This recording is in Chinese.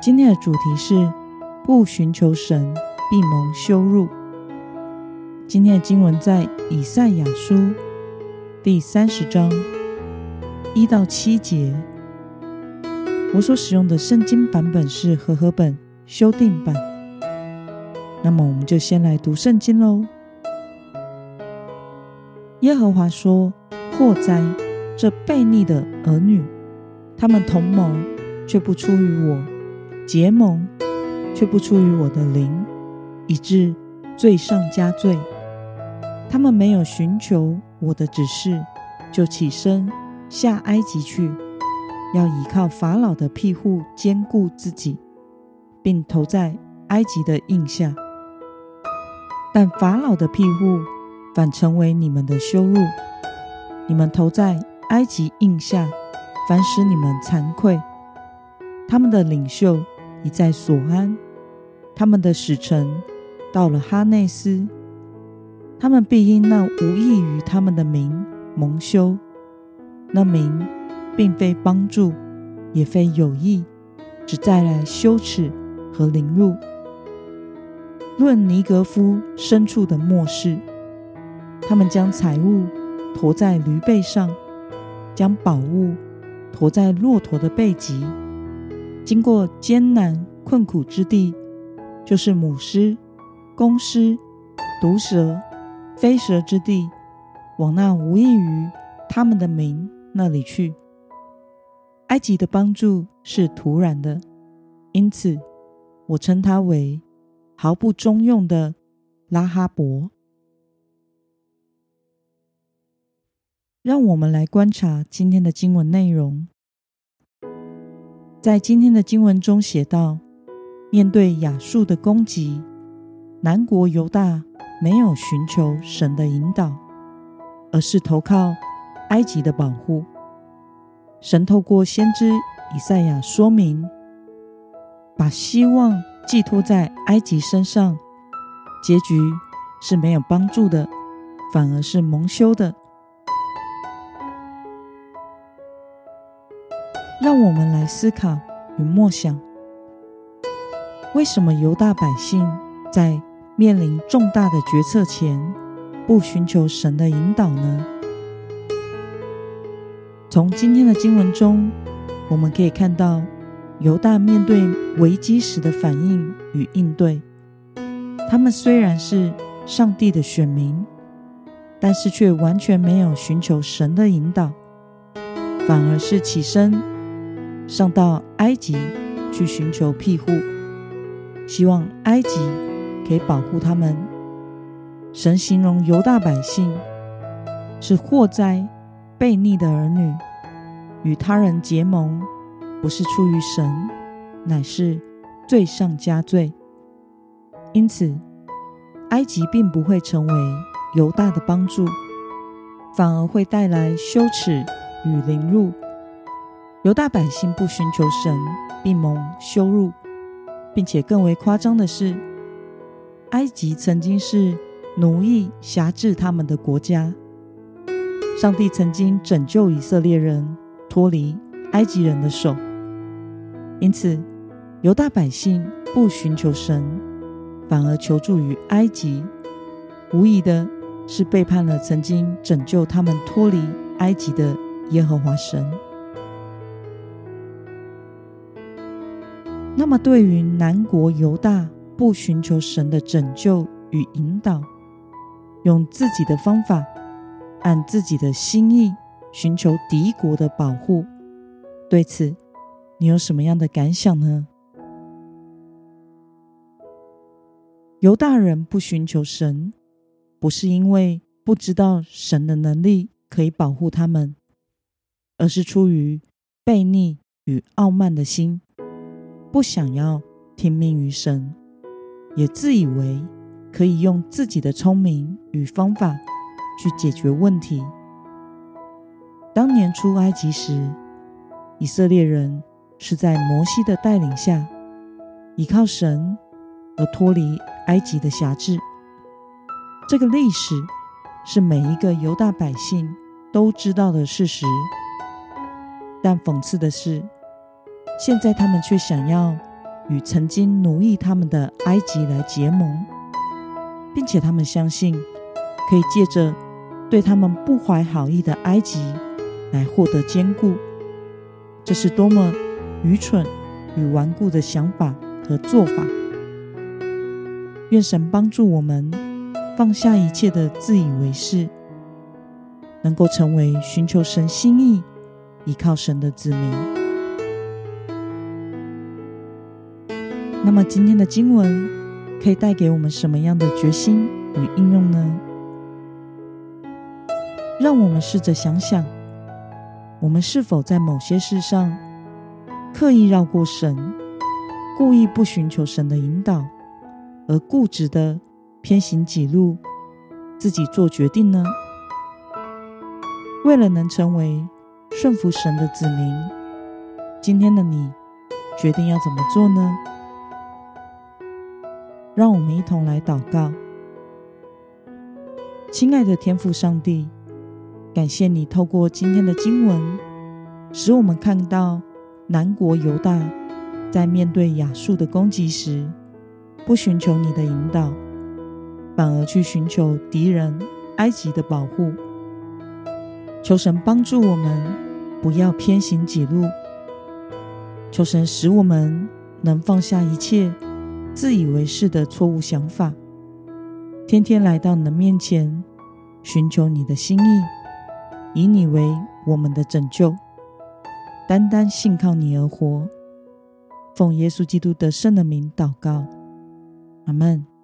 今天的主题是不寻求神必蒙羞辱。今天的经文在以赛亚书第三十章一到七节。我所使用的圣经版本是和合本修订版。那么，我们就先来读圣经喽。耶和华说：“祸哉，这悖逆的儿女，他们同谋，却不出于我。”结盟，却不出于我的灵，以致罪上加罪。他们没有寻求我的指示，就起身下埃及去，要依靠法老的庇护坚固自己，并投在埃及的印下。但法老的庇护反成为你们的羞辱。你们投在埃及印下，反使你们惭愧。他们的领袖。在索安，他们的使臣到了哈内斯，他们必因那无益于他们的名蒙羞。那名并非帮助，也非有益，只带来羞耻和凌辱。论尼格夫深处的末世，他们将财物驮在驴背上，将宝物驮在骆驼的背脊。经过艰难困苦之地，就是母狮、公狮、毒蛇、飞蛇之地，往那无异于他们的名那里去。埃及的帮助是徒然的，因此我称他为毫不中用的拉哈伯。让我们来观察今天的经文内容。在今天的经文中写道，面对亚述的攻击，南国犹大没有寻求神的引导，而是投靠埃及的保护。神透过先知以赛亚说明，把希望寄托在埃及身上，结局是没有帮助的，反而是蒙羞的。让我们来思考与默想：为什么犹大百姓在面临重大的决策前不寻求神的引导呢？从今天的经文中，我们可以看到犹大面对危机时的反应与应对。他们虽然是上帝的选民，但是却完全没有寻求神的引导，反而是起身。上到埃及去寻求庇护，希望埃及可以保护他们。神形容犹大百姓是祸灾、悖逆的儿女，与他人结盟，不是出于神，乃是罪上加罪。因此，埃及并不会成为犹大的帮助，反而会带来羞耻与凌辱。犹大百姓不寻求神，必蒙羞辱，并且更为夸张的是，埃及曾经是奴役辖制他们的国家。上帝曾经拯救以色列人脱离埃及人的手，因此犹大百姓不寻求神，反而求助于埃及，无疑的是背叛了曾经拯救他们脱离埃及的耶和华神。那么，对于南国犹大不寻求神的拯救与引导，用自己的方法，按自己的心意寻求敌国的保护，对此你有什么样的感想呢？犹大人不寻求神，不是因为不知道神的能力可以保护他们，而是出于悖逆与傲慢的心。不想要听命于神，也自以为可以用自己的聪明与方法去解决问题。当年出埃及时，以色列人是在摩西的带领下，依靠神而脱离埃及的辖制。这个历史是每一个犹大百姓都知道的事实。但讽刺的是，现在他们却想要与曾经奴役他们的埃及来结盟，并且他们相信可以借着对他们不怀好意的埃及来获得坚固。这是多么愚蠢与顽固的想法和做法！愿神帮助我们放下一切的自以为是，能够成为寻求神心意。依靠神的子民。那么，今天的经文可以带给我们什么样的决心与应用呢？让我们试着想想，我们是否在某些事上刻意绕过神，故意不寻求神的引导，而固执的偏行己路，自己做决定呢？为了能成为顺服神的子民，今天的你决定要怎么做呢？让我们一同来祷告。亲爱的天父上帝，感谢你透过今天的经文，使我们看到南国犹大在面对亚述的攻击时，不寻求你的引导，反而去寻求敌人埃及的保护。求神帮助我们。不要偏行己路，求神使我们能放下一切自以为是的错误想法，天天来到你的面前，寻求你的心意，以你为我们的拯救，单单信靠你而活。奉耶稣基督得胜的名祷告，阿门。